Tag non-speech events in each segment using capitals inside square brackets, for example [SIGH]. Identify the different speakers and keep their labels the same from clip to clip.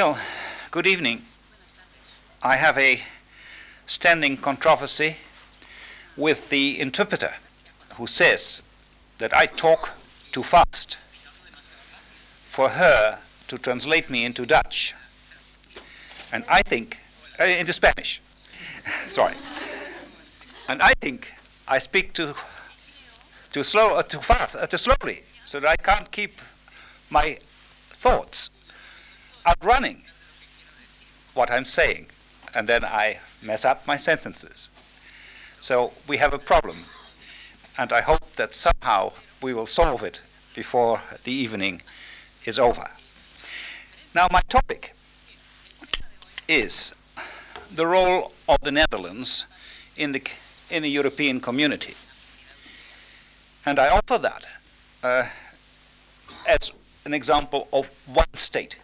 Speaker 1: Well, good evening. I have a standing controversy with the interpreter who says that I talk too fast for her to translate me into Dutch. And I think, uh, into Spanish, [LAUGHS] sorry. And I think I speak too, too slow, uh, too fast, uh, too slowly, so that I can't keep my thoughts outrunning what I'm saying, and then I mess up my sentences. So we have a problem, and I hope that somehow we will solve it before the evening is over. Now, my topic is the role of the Netherlands in the, in the European community. And I offer that uh, as an example of one state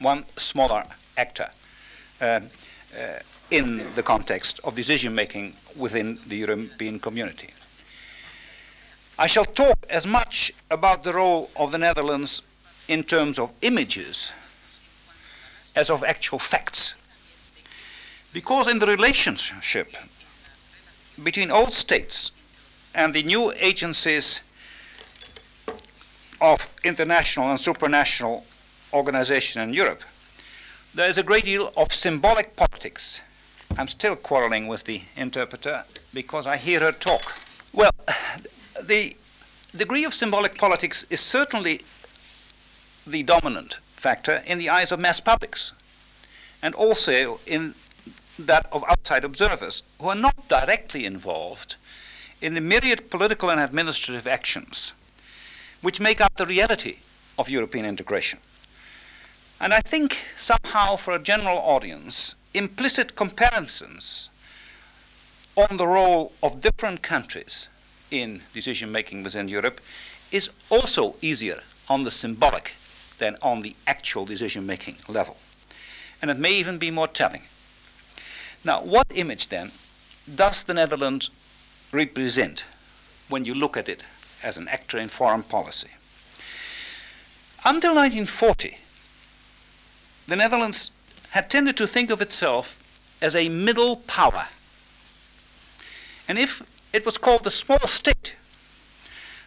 Speaker 1: one smaller actor uh, uh, in the context of decision making within the European community. I shall talk as much about the role of the Netherlands in terms of images as of actual facts. Because in the relationship between old states and the new agencies of international and supranational organization in Europe, there is a great deal of symbolic politics. I'm still quarreling with the interpreter because I hear her talk. Well, the degree of symbolic politics is certainly the dominant factor in the eyes of mass publics, and also in that of outside observers who are not directly involved in the myriad political and administrative actions which make up the reality of European integration. And I think somehow for a general audience, implicit comparisons on the role of different countries in decision making within Europe is also easier on the symbolic than on the actual decision making level. And it may even be more telling. Now, what image then does the Netherlands represent when you look at it as an actor in foreign policy? Until 1940, the Netherlands had tended to think of itself as a middle power. And if it was called a small state,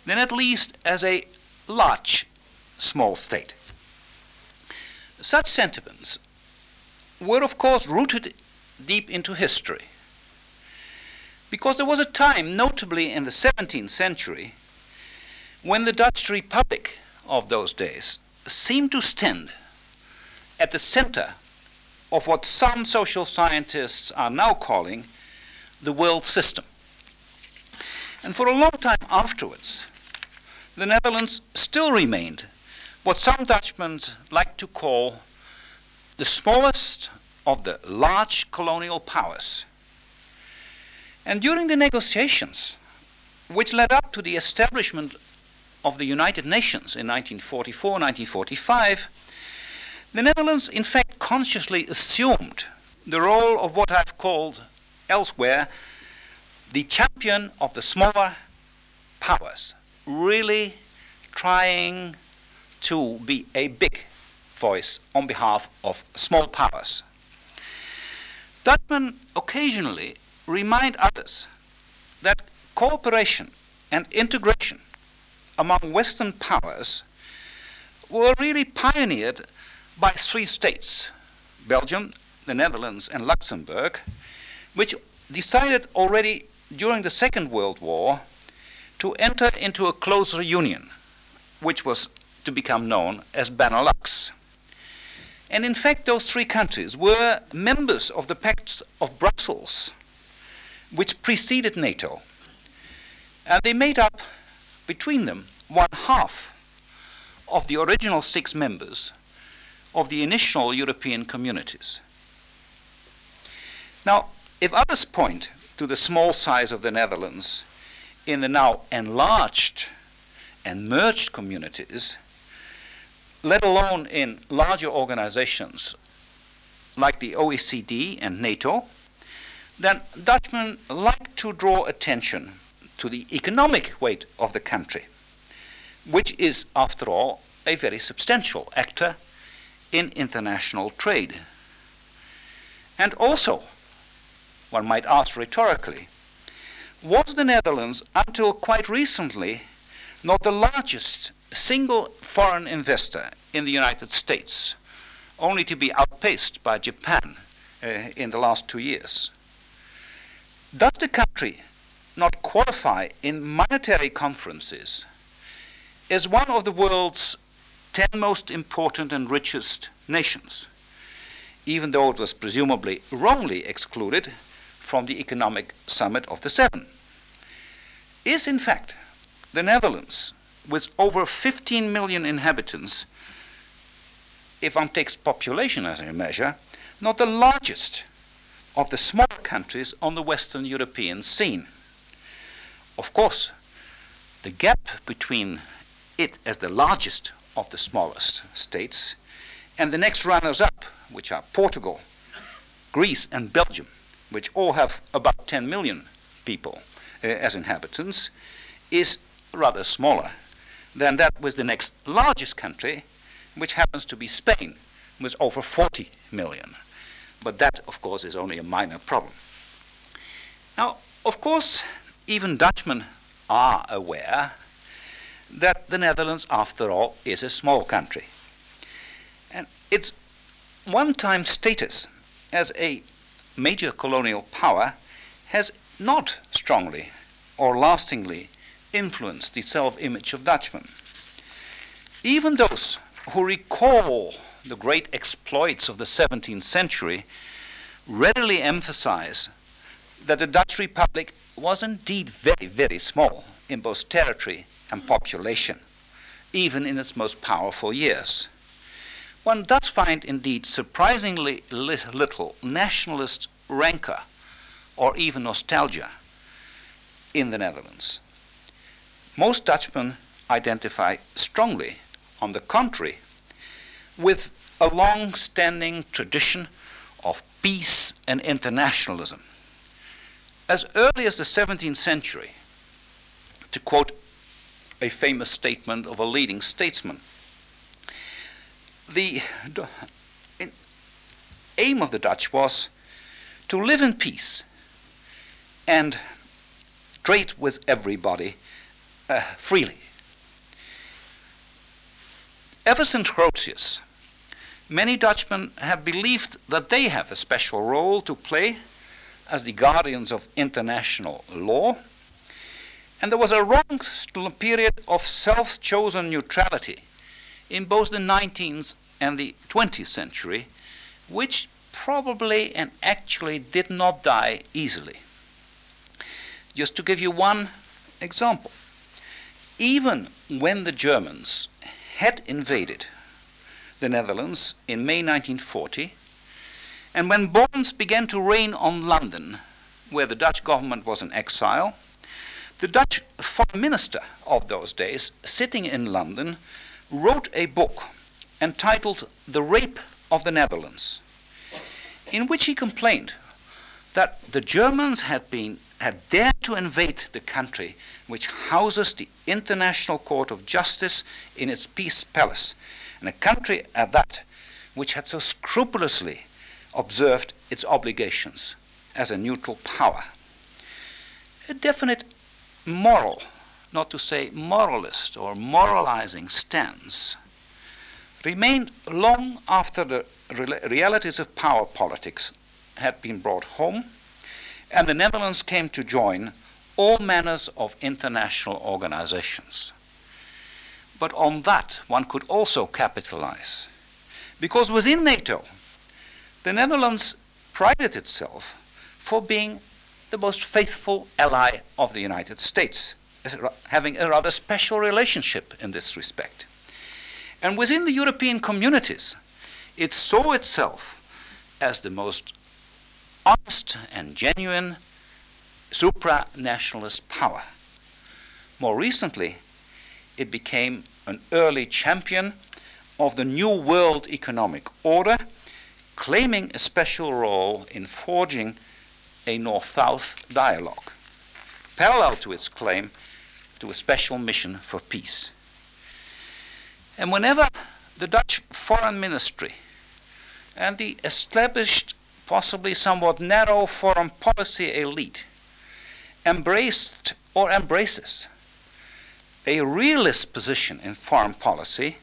Speaker 1: then at least as a large small state. Such sentiments were, of course, rooted deep into history. Because there was a time, notably in the 17th century, when the Dutch Republic of those days seemed to stand at the center of what some social scientists are now calling the world system. And for a long time afterwards, the Netherlands still remained what some Dutchmen like to call the smallest of the large colonial powers. And during the negotiations, which led up to the establishment of the United Nations in 1944 1945, the Netherlands, in fact, consciously assumed the role of what I've called elsewhere the champion of the smaller powers, really trying to be a big voice on behalf of small powers. Dutchmen occasionally remind others that cooperation and integration among Western powers were really pioneered by three states Belgium, the Netherlands, and Luxembourg, which decided already during the Second World War to enter into a closer union, which was to become known as Benelux. And in fact, those three countries were members of the Pacts of Brussels, which preceded NATO. And they made up, between them, one half of the original six members of the initial European communities. Now, if others point to the small size of the Netherlands in the now enlarged and merged communities, let alone in larger organizations like the OECD and NATO, then Dutchmen like to draw attention to the economic weight of the country, which is, after all, a very substantial actor in international trade. And also, one might ask rhetorically, was the Netherlands, until quite recently, not the largest single foreign investor in the United States, only to be outpaced by Japan uh, in the last two years? Does the country not qualify in monetary conferences as one of the world's 10 most important and richest nations, even though it was presumably wrongly excluded from the economic summit of the seven. Is in fact the Netherlands, with over 15 million inhabitants, if one takes population as a measure, not the largest of the small countries on the Western European scene. Of course, the gap between it as the largest of the smallest states and the next runners up, which are Portugal, Greece, and Belgium, which all have about 10 million people uh, as inhabitants, is rather smaller than that with the next largest country, which happens to be Spain, with over 40 million. But that, of course, is only a minor problem. Now, of course, even Dutchmen are aware that the Netherlands, after all, is a small country. And its one time status as a major colonial power has not strongly or lastingly influenced the self image of Dutchmen. Even those who recall the great exploits of the 17th century readily emphasize that the Dutch Republic was indeed very, very small in both territory and population, even in its most powerful years. One does find indeed surprisingly little nationalist rancor or even nostalgia in the Netherlands. Most Dutchmen identify strongly, on the contrary, with a long standing tradition of peace and internationalism. As early as the 17th century, to quote a famous statement of a leading statesman, the aim of the Dutch was to live in peace and trade with everybody uh, freely. Ever since Grotius, many Dutchmen have believed that they have a special role to play as the guardians of international law. And there was a long period of self chosen neutrality in both the 19th and the 20th century, which probably and actually did not die easily. Just to give you one example, even when the Germans had invaded the Netherlands in May 1940, and when bombs began to rain on London, where the Dutch government was in exile, the Dutch foreign minister of those days, sitting in London, wrote a book entitled The Rape of the Netherlands, in which he complained that the Germans had been had dared to invade the country which houses the International Court of Justice in its peace palace, and a country at that which had so scrupulously observed its obligations as a neutral power. A definite moral, not to say moralist or moralizing stance, remained long after the realities of power politics had been brought home and the Netherlands came to join all manners of international organizations. But on that, one could also capitalize. Because within NATO, the Netherlands prided itself for being the most faithful ally of the United States, having a rather special relationship in this respect. And within the European communities, it saw itself as the most honest and genuine supranationalist power. More recently, it became an early champion of the New World Economic Order, claiming a special role in forging a North South dialogue, parallel to its claim to a special mission for peace. And whenever the Dutch foreign ministry and the established, possibly somewhat narrow foreign policy elite embraced or embraces a realist position in foreign policy,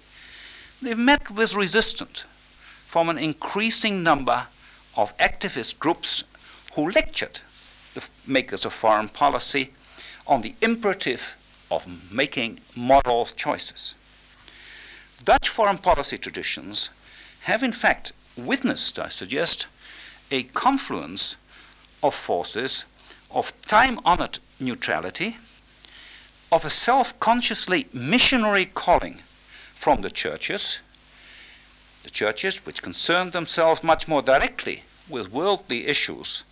Speaker 1: they've met with resistance from an increasing number of activist groups who lectured the makers of foreign policy on the imperative of making moral choices. Dutch foreign policy traditions have, in fact, witnessed, I suggest, a confluence of forces of time honored neutrality, of a self consciously missionary calling from the churches, the churches which concerned themselves much more directly with worldly issues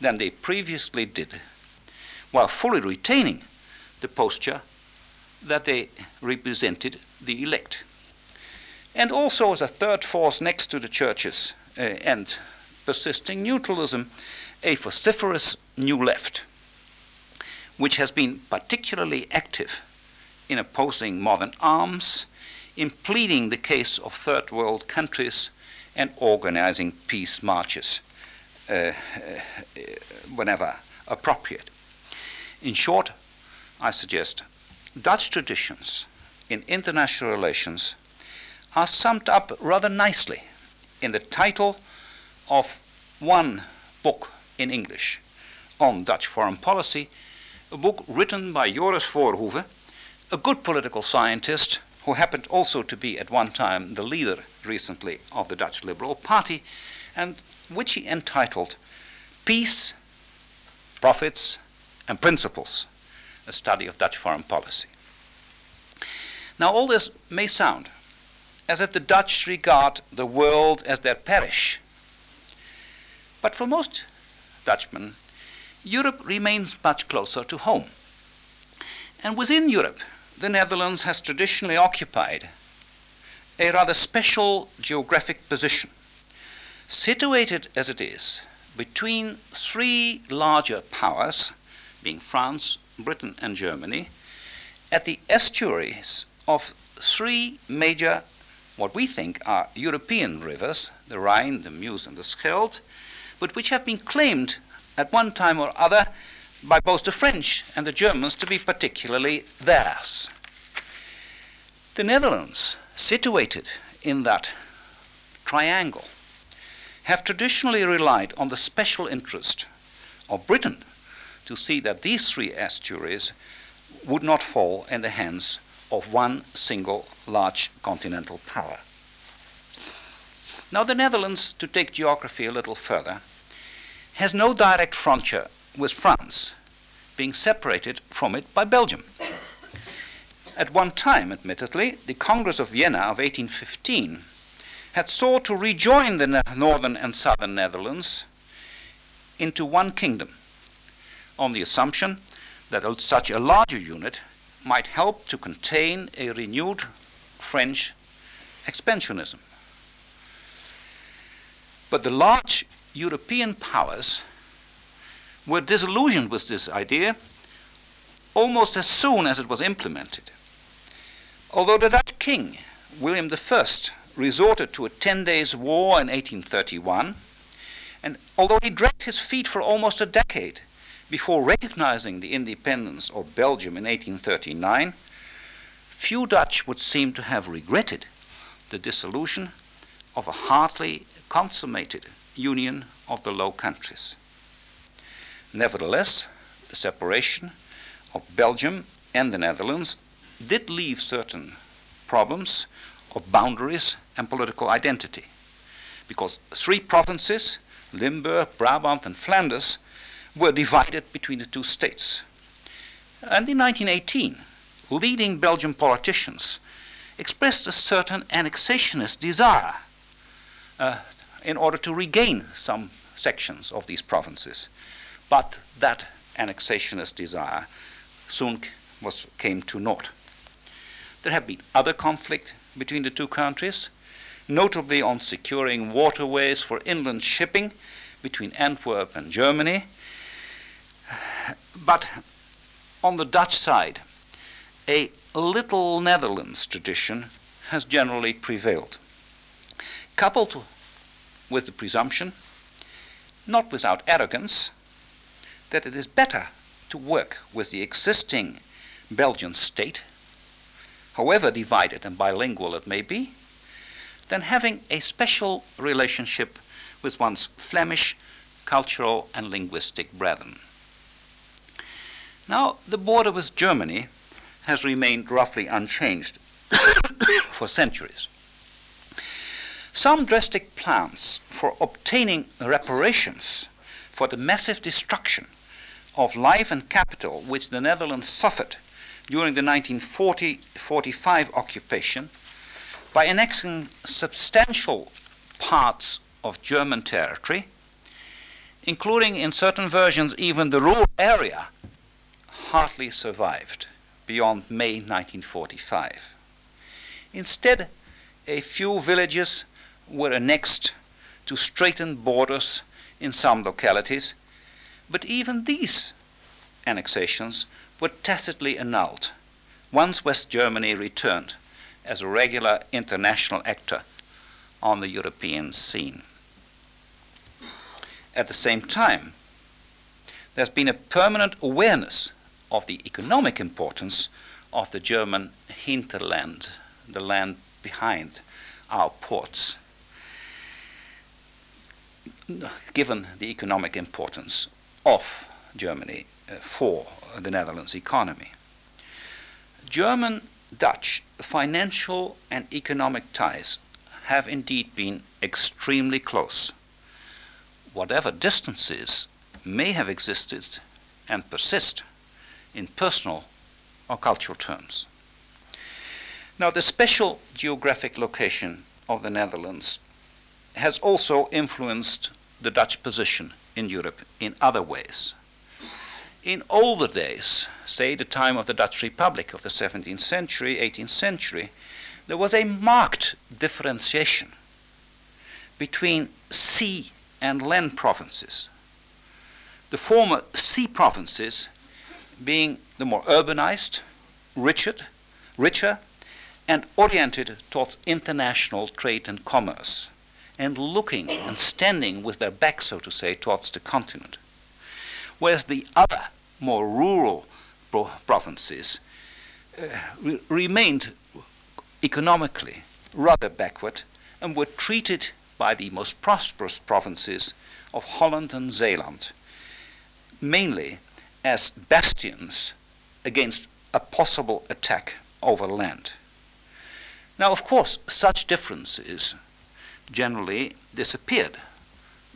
Speaker 1: than they previously did, while fully retaining the posture that they represented the elect. And also, as a third force next to the churches uh, and persisting neutralism, a vociferous new left, which has been particularly active in opposing modern arms, in pleading the case of third world countries, and organizing peace marches uh, uh, whenever appropriate. In short, I suggest Dutch traditions in international relations are summed up rather nicely in the title of one book in English on Dutch foreign policy, a book written by Joris Voorhoeve, a good political scientist who happened also to be at one time the leader recently of the Dutch Liberal Party, and which he entitled Peace, Profits, and Principles, a study of Dutch foreign policy. Now, all this may sound as if the Dutch regard the world as their parish. But for most Dutchmen, Europe remains much closer to home. And within Europe, the Netherlands has traditionally occupied a rather special geographic position, situated as it is between three larger powers, being France, Britain, and Germany, at the estuaries of three major what we think are European rivers, the Rhine, the Meuse, and the Scheldt, but which have been claimed at one time or other by both the French and the Germans to be particularly theirs. The Netherlands, situated in that triangle, have traditionally relied on the special interest of Britain to see that these three estuaries would not fall in the hands of one single large continental power. Now, the Netherlands, to take geography a little further, has no direct frontier with France, being separated from it by Belgium. At one time, admittedly, the Congress of Vienna of 1815 had sought to rejoin the northern and southern Netherlands into one kingdom on the assumption that such a larger unit might help to contain a renewed French expansionism. But the large European powers were disillusioned with this idea almost as soon as it was implemented. Although the Dutch king, William I, resorted to a 10 days war in 1831, and although he dragged his feet for almost a decade before recognizing the independence of Belgium in 1839, few Dutch would seem to have regretted the dissolution of a hardly consummated union of the Low Countries. Nevertheless, the separation of Belgium and the Netherlands did leave certain problems of boundaries and political identity, because three provinces, Limburg, Brabant, and Flanders, were divided between the two states. And in 1918, leading Belgian politicians expressed a certain annexationist desire uh, in order to regain some sections of these provinces. But that annexationist desire soon was, came to naught. There have been other conflict between the two countries, notably on securing waterways for inland shipping between Antwerp and Germany, but on the Dutch side, a little Netherlands tradition has generally prevailed, coupled with the presumption, not without arrogance, that it is better to work with the existing Belgian state, however divided and bilingual it may be, than having a special relationship with one's Flemish cultural and linguistic brethren. Now, the border with Germany has remained roughly unchanged [COUGHS] for centuries. Some drastic plans for obtaining reparations for the massive destruction of life and capital which the Netherlands suffered during the 1940 45 occupation by annexing substantial parts of German territory, including in certain versions even the Ruhr area, hardly survived beyond May 1945. Instead, a few villages were annexed to straighten borders in some localities, but even these annexations were tacitly annulled once West Germany returned as a regular international actor on the European scene. At the same time, there's been a permanent awareness of the economic importance of the German hinterland, the land behind our ports, given the economic importance of Germany uh, for the Netherlands economy. German Dutch financial and economic ties have indeed been extremely close. Whatever distances may have existed and persist in personal or cultural terms. Now, the special geographic location of the Netherlands has also influenced the Dutch position in Europe in other ways. In older days, say the time of the Dutch Republic of the 17th century, 18th century, there was a marked differentiation between sea and land provinces. The former sea provinces being the more urbanized, richer, richer and oriented towards international trade and commerce, and looking and standing with their back, so to say, towards the continent whereas the other, more rural pro- provinces uh, re- remained economically rather backward and were treated by the most prosperous provinces of Holland and Zeeland mainly as bastions against a possible attack over land. Now, of course, such differences generally disappeared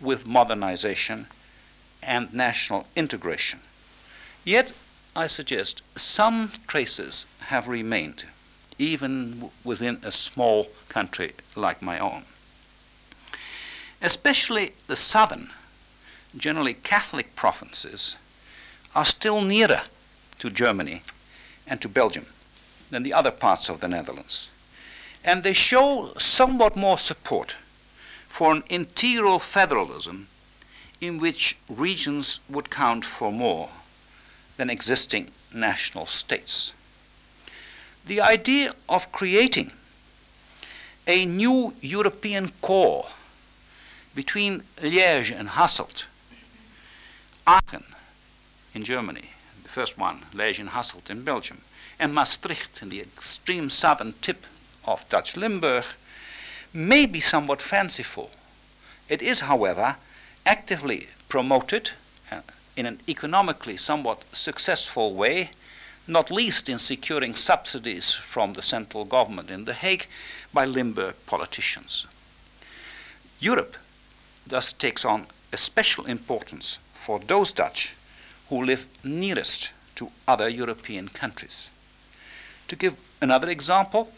Speaker 1: with modernization and national integration. Yet, I suggest some traces have remained, even within a small country like my own. Especially the southern, generally Catholic provinces are still nearer to Germany and to Belgium than the other parts of the Netherlands. And they show somewhat more support for an integral federalism in which regions would count for more than existing national states. The idea of creating a new European core between Liège and Hasselt, Aachen in Germany, the first one, Liège and Hasselt in Belgium, and Maastricht in the extreme southern tip of Dutch Limburg, may be somewhat fanciful. It is, however, actively promoted uh, in an economically somewhat successful way, not least in securing subsidies from the central government in The Hague by Limburg politicians. Europe thus takes on a special importance for those Dutch who live nearest to other European countries. To give another example,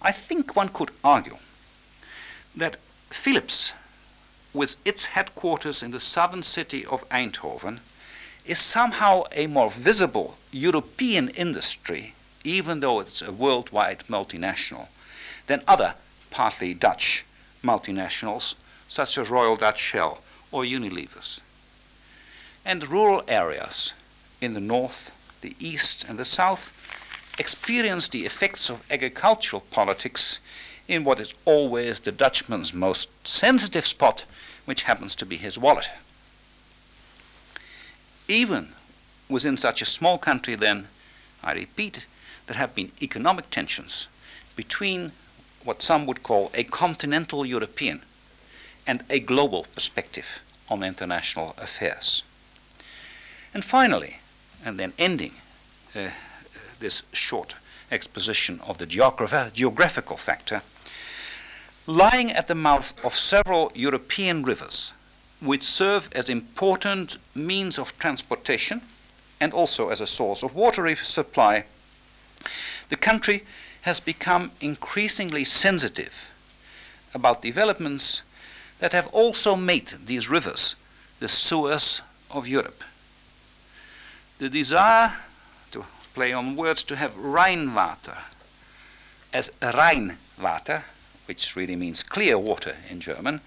Speaker 1: I think one could argue that Philips with its headquarters in the southern city of Eindhoven, is somehow a more visible European industry, even though it's a worldwide multinational, than other partly Dutch multinationals such as Royal Dutch Shell or Unilever's. And rural areas in the north, the east, and the south experience the effects of agricultural politics in what is always the Dutchman's most sensitive spot, which happens to be his wallet. Even within such a small country, then, I repeat, there have been economic tensions between what some would call a continental European and a global perspective on international affairs. And finally, and then ending uh, this short exposition of the geograph geographical factor, lying at the mouth of several European rivers, which serve as important means of transportation and also as a source of water supply, the country has become increasingly sensitive about developments that have also made these rivers the sewers of Europe. The desire, to play on words, to have Rheinwater as Rheinwater, which really means clear water in German,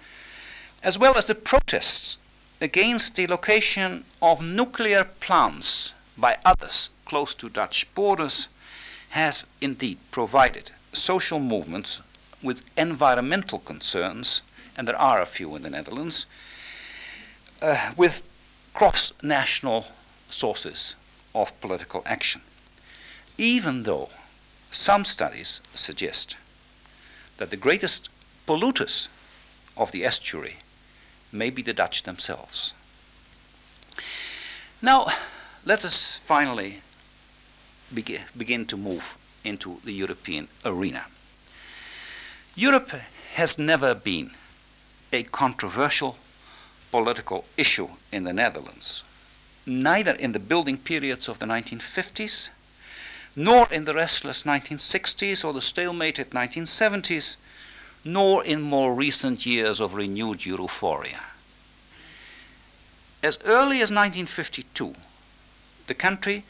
Speaker 1: as well as the protests against the location of nuclear plants by others close to Dutch borders has indeed provided social movements with environmental concerns, and there are a few in the Netherlands, uh, with cross national sources of political action. Even though some studies suggest that the greatest polluters of the estuary may be the Dutch themselves. Now, let us finally begin, to move into the European arena. Europe has never been a controversial political issue in the Netherlands, neither in the building periods of the 1950s, nor in the restless 1960s or the stalemated 1970s, nor in more recent years of renewed euphoria. As early as 1952, the country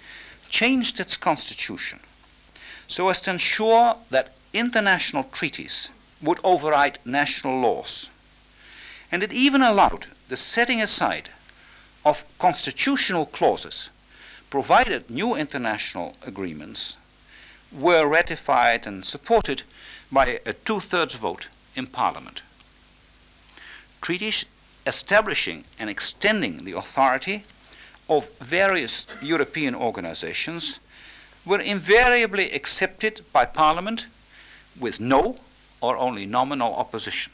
Speaker 1: changed its constitution so as to ensure that international treaties would override national laws. And it even allowed the setting aside of constitutional clauses, provided new international agreements were ratified and supported by a two thirds vote in Parliament. Treaties establishing and extending the authority of various European organizations were invariably accepted by Parliament with no or only nominal opposition.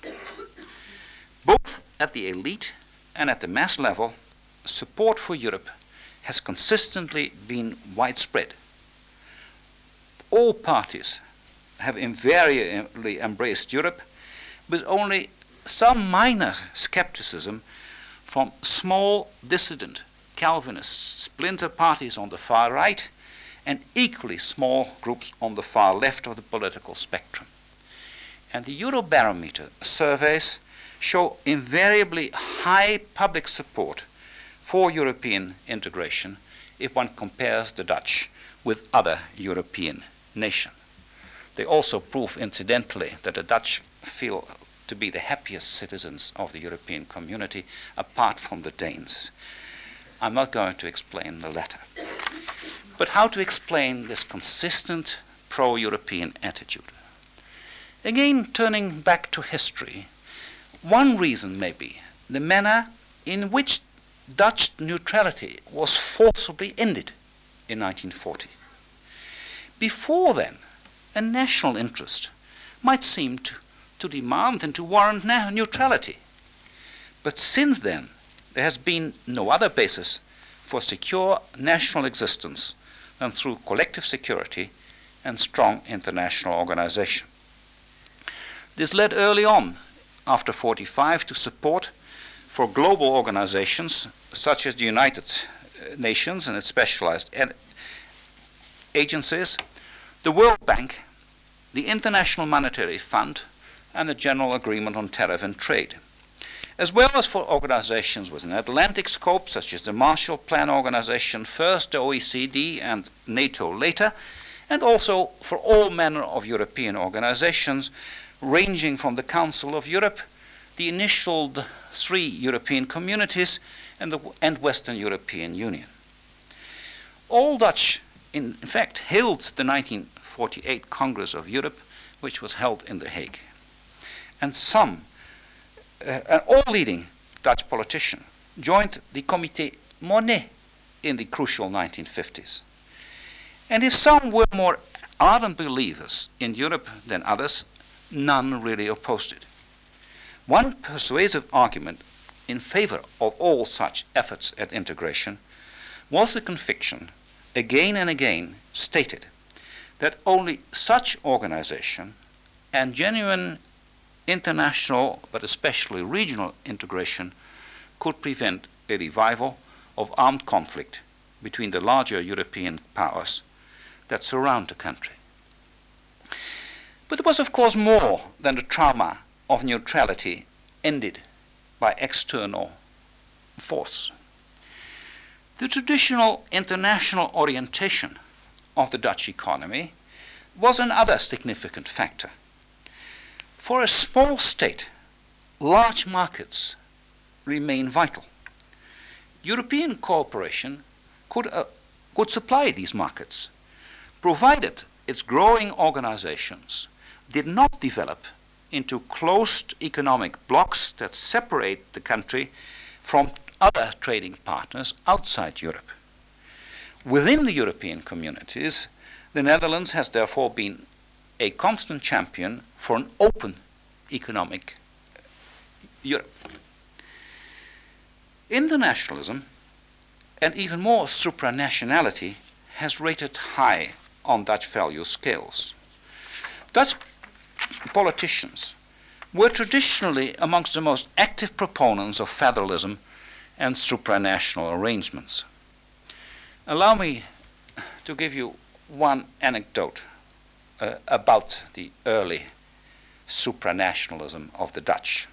Speaker 1: Both at the elite and at the mass level, support for Europe has consistently been widespread. All parties have invariably embraced Europe, with only some minor skepticism from small dissident Calvinist splinter parties on the far right and equally small groups on the far left of the political spectrum. And the Eurobarometer surveys show invariably high public support for European integration if one compares the Dutch with other European nations. They also prove, incidentally, that the Dutch feel to be the happiest citizens of the European community apart from the Danes. I'm not going to explain the latter. But how to explain this consistent pro European attitude? Again, turning back to history, one reason may be the manner in which Dutch neutrality was forcibly ended in 1940. Before then, a national interest might seem to, to demand and to warrant neutrality. But since then, there has been no other basis for secure national existence than through collective security and strong international organization. This led early on, after 45, to support for global organizations such as the United Nations and its specialized agencies, the World Bank, the International Monetary Fund, and the General Agreement on Tariff and Trade. As well as for organizations with an Atlantic scope, such as the Marshall Plan Organization first, the OECD, and NATO later, and also for all manner of European organizations, ranging from the Council of Europe, the initial three European communities, and the and Western European Union. All Dutch in fact, hailed the 1948 Congress of Europe, which was held in The Hague. And some, uh, and all leading Dutch politicians, joined the Comité Monnet in the crucial 1950s. And if some were more ardent believers in Europe than others, none really opposed it. One persuasive argument in favor of all such efforts at integration was the conviction, again and again stated, that only such organization and genuine international, but especially regional integration could prevent a revival of armed conflict between the larger European powers that surround the country. But there was, of course, more than the trauma of neutrality ended by external force. The traditional international orientation of the Dutch economy was another significant factor. For a small state, large markets remain vital. European cooperation could, uh, could supply these markets, provided its growing organizations did not develop into closed economic blocks that separate the country from other trading partners outside Europe. Within the European communities, the Netherlands has therefore been a constant champion for an open economic Europe. Internationalism and even more supranationality has rated high on Dutch value scales. Dutch politicians were traditionally amongst the most active proponents of federalism and supranational arrangements. Allow me to give you one anecdote uh, about the early supranationalism of the Dutch.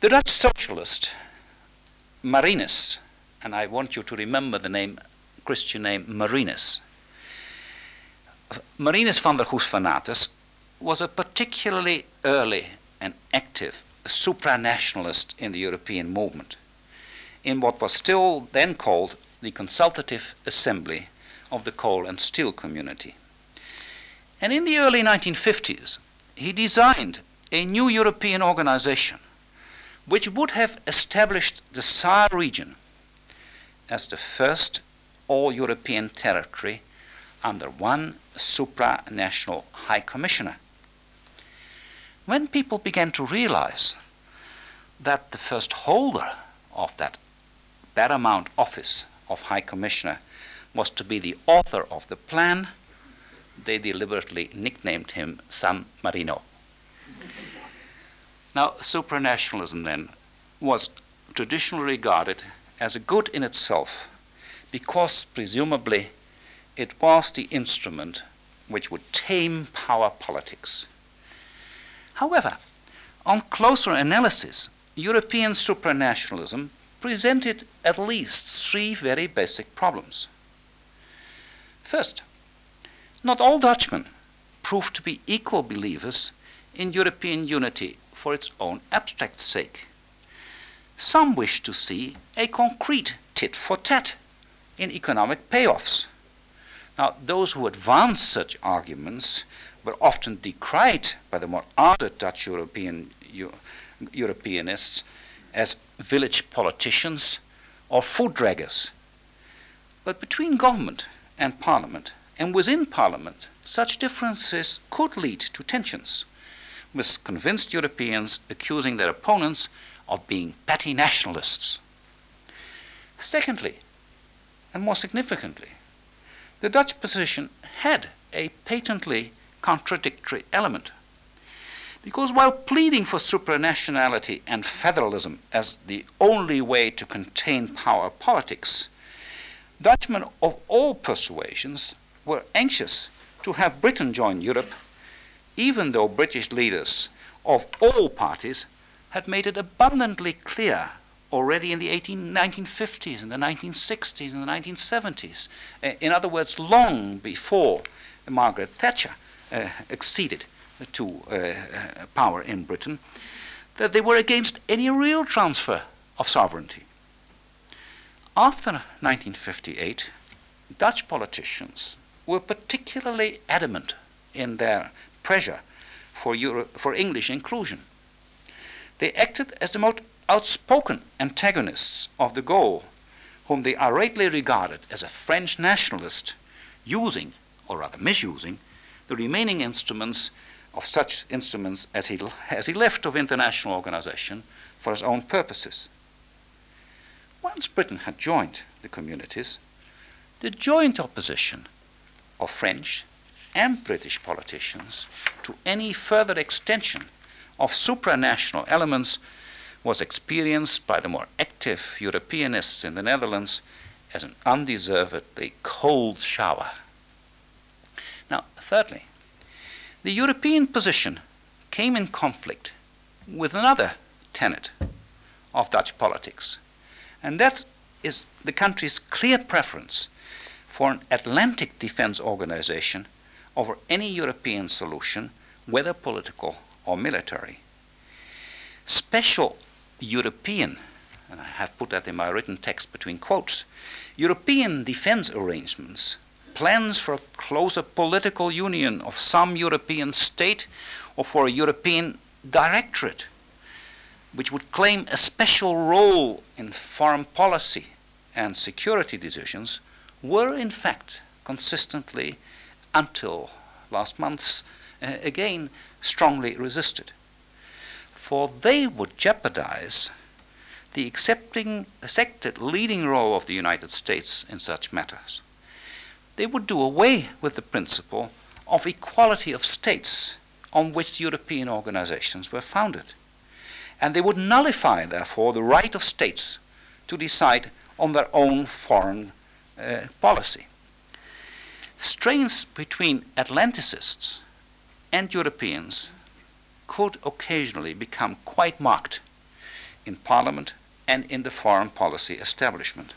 Speaker 1: The Dutch socialist Marinus, and I want you to remember the name, Christian name Marinus. Marinus van der Goes van Naters was a particularly early and active supranationalist in the European movement, in what was still then called the Consultative Assembly of the Coal and Steel Community. And in the early 1950s, he designed a new European organization which would have established the Saar region as the first all European territory under one supranational high commissioner. When people began to realize that the first holder of that paramount office of high commissioner was to be the author of the plan, they deliberately nicknamed him San Marino. Now, supranationalism then was traditionally regarded as a good in itself because presumably it was the instrument which would tame power politics. However, on closer analysis, European supranationalism presented at least three very basic problems. First, not all Dutchmen proved to be equal believers in European unity for its own abstract sake. Some wished to see a concrete tit for tat in economic payoffs. Now, those who advance such arguments were often decried by the more ardent Dutch European, Europeanists as village politicians or food draggers. But between government and parliament, and within parliament, such differences could lead to tensions with convinced Europeans accusing their opponents of being petty nationalists. Secondly, and more significantly, the Dutch position had a patently contradictory element. Because while pleading for supranationality and federalism as the only way to contain power politics, Dutchmen of all persuasions were anxious to have Britain join Europe even though British leaders of all parties had made it abundantly clear already in the 18, 1950s and the 1960s and the 1970s, uh, in other words, long before Margaret Thatcher uh, acceded to uh, power in Britain, that they were against any real transfer of sovereignty. After 1958, Dutch politicians were particularly adamant in their pressure for, Euro- for English inclusion. They acted as the most outspoken antagonists of de Gaulle, whom they irately regarded as a French nationalist, using, or rather misusing, the remaining instruments of such instruments as he, as he left of international organization for his own purposes. Once Britain had joined the communities, the joint opposition of French and British politicians to any further extension of supranational elements was experienced by the more active Europeanists in the Netherlands as an undeservedly cold shower. Now, thirdly, the European position came in conflict with another tenet of Dutch politics, and that is the country's clear preference for an Atlantic defense organization over any European solution, whether political or military. Special European, and I have put that in my written text between quotes, European defense arrangements, plans for a closer political union of some European state or for a European directorate, which would claim a special role in foreign policy and security decisions, were in fact consistently, until last month, uh, again strongly resisted for they would jeopardize the accepting, accepted leading role of the United States in such matters. They would do away with the principle of equality of states on which European organizations were founded. And they would nullify, therefore, the right of states to decide on their own foreign uh, policy. Strains between Atlanticists and Europeans could occasionally become quite marked in Parliament and in the foreign policy establishment.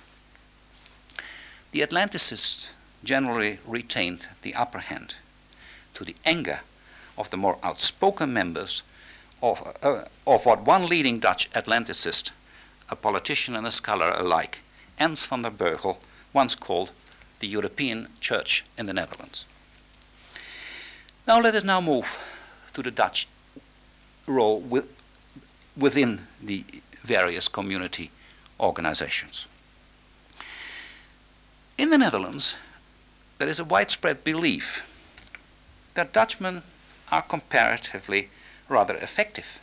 Speaker 1: The Atlanticists generally retained the upper hand to the anger of the more outspoken members of, uh, of what one leading Dutch Atlanticist, a politician and a scholar alike, Ernst van der Beugel, once called the European Church in the Netherlands. Now let us now move to the Dutch role with, within the various community organizations. In the Netherlands, there is a widespread belief that Dutchmen are comparatively rather effective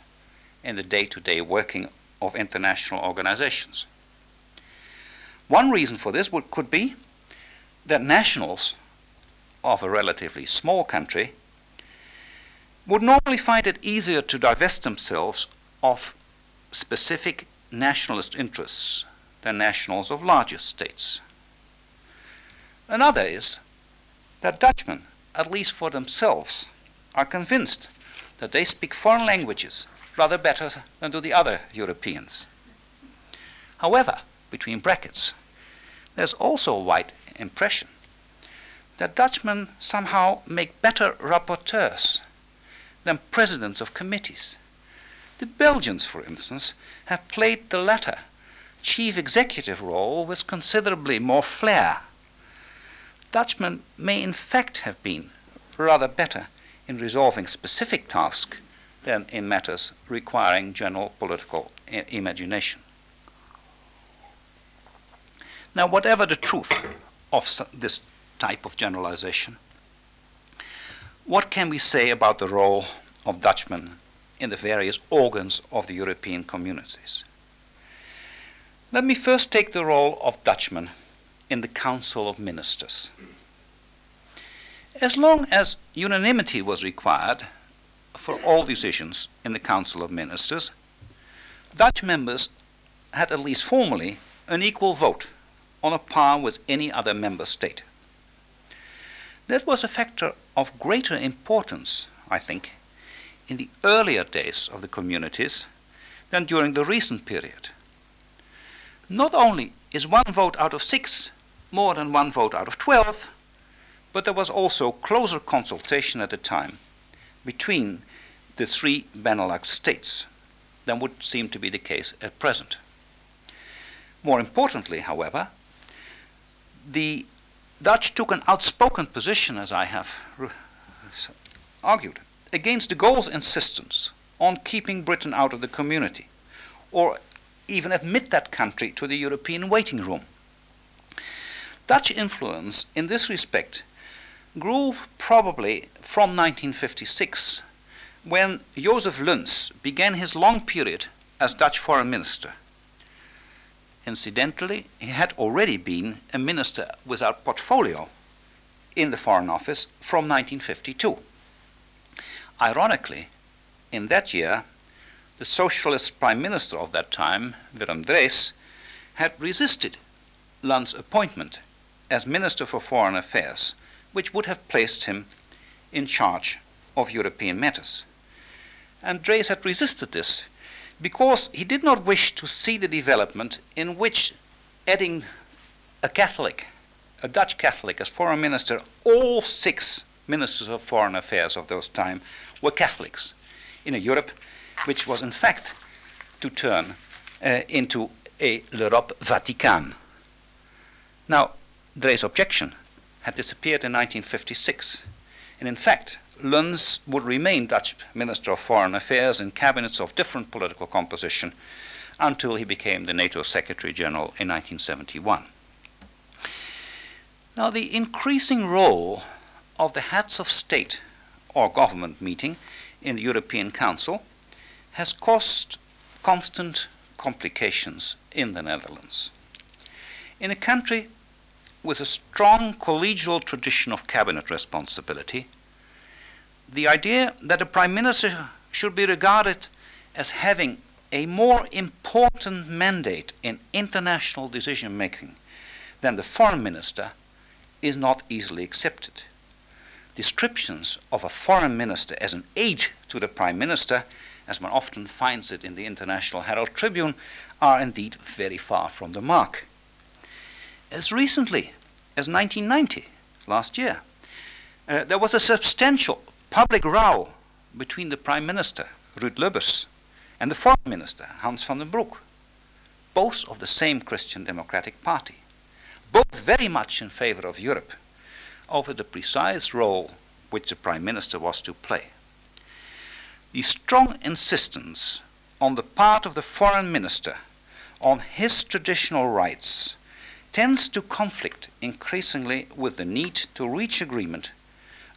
Speaker 1: in the day to day working of international organizations. One reason for this would, could be that nationals of a relatively small country would normally find it easier to divest themselves of specific nationalist interests than nationals of larger states. Another is that Dutchmen, at least for themselves, are convinced that they speak foreign languages rather better than do the other Europeans. However, between brackets, there's also a wide impression that Dutchmen somehow make better rapporteurs than presidents of committees. The Belgians, for instance, have played the latter chief executive role with considerably more flair. Dutchmen may in fact have been rather better in resolving specific tasks than in matters requiring general political I- imagination. Now, whatever the truth of this type of generalization, what can we say about the role of Dutchmen in the various organs of the European communities? Let me first take the role of Dutchmen in the Council of Ministers. As long as unanimity was required for all decisions in the Council of Ministers, Dutch members had at least formally an equal vote on a par with any other member state. That was a factor of greater importance, I think, in the earlier days of the communities than during the recent period. Not only is one vote out of six more than one vote out of twelve, but there was also closer consultation at the time between the three Benelux states than would seem to be the case at present. More importantly, however, the Dutch took an outspoken position, as I have argued, against de Gaulle's insistence on keeping Britain out of the community, or even admit that country to the European waiting room. Dutch influence in this respect grew probably from 1956, when Joseph Luns began his long period as Dutch foreign minister. Incidentally, he had already been a minister without portfolio in the Foreign Office from 1952. Ironically, in that year, the socialist prime minister of that time, Willem Drees, had resisted Luns's appointment as Minister for Foreign Affairs, which would have placed him in charge of European matters. And Drees had resisted this because he did not wish to see the development in which adding a Catholic, a Dutch Catholic, as foreign minister, all six ministers of foreign affairs of those time were Catholics in a Europe which was in fact to turn uh, into a l'Europe Vatican. Now, Drees' objection had disappeared in 1956, and in fact, Luns would remain Dutch Minister of Foreign Affairs in cabinets of different political composition until he became the NATO Secretary General in 1971. Now, the increasing role of the heads of state or government meeting in the European Council has caused constant complications in the Netherlands. In a country with a strong collegial tradition of cabinet responsibility, the idea that a prime minister should be regarded as having a more important mandate in international decision making than the foreign minister is not easily accepted. Descriptions of a foreign minister as an aide to the prime minister, as one often finds it in the International Herald Tribune, are indeed very far from the mark. As recently as 1990, last year, uh, there was a substantial public row between the Prime Minister, Ruud Lubbers, and the Foreign Minister, Hans van den Broek, both of the same Christian Democratic Party, both very much in favor of Europe, over the precise role which the Prime Minister was to play. The strong insistence on the part of the Foreign Minister on his traditional rights tends to conflict increasingly with the need to reach agreement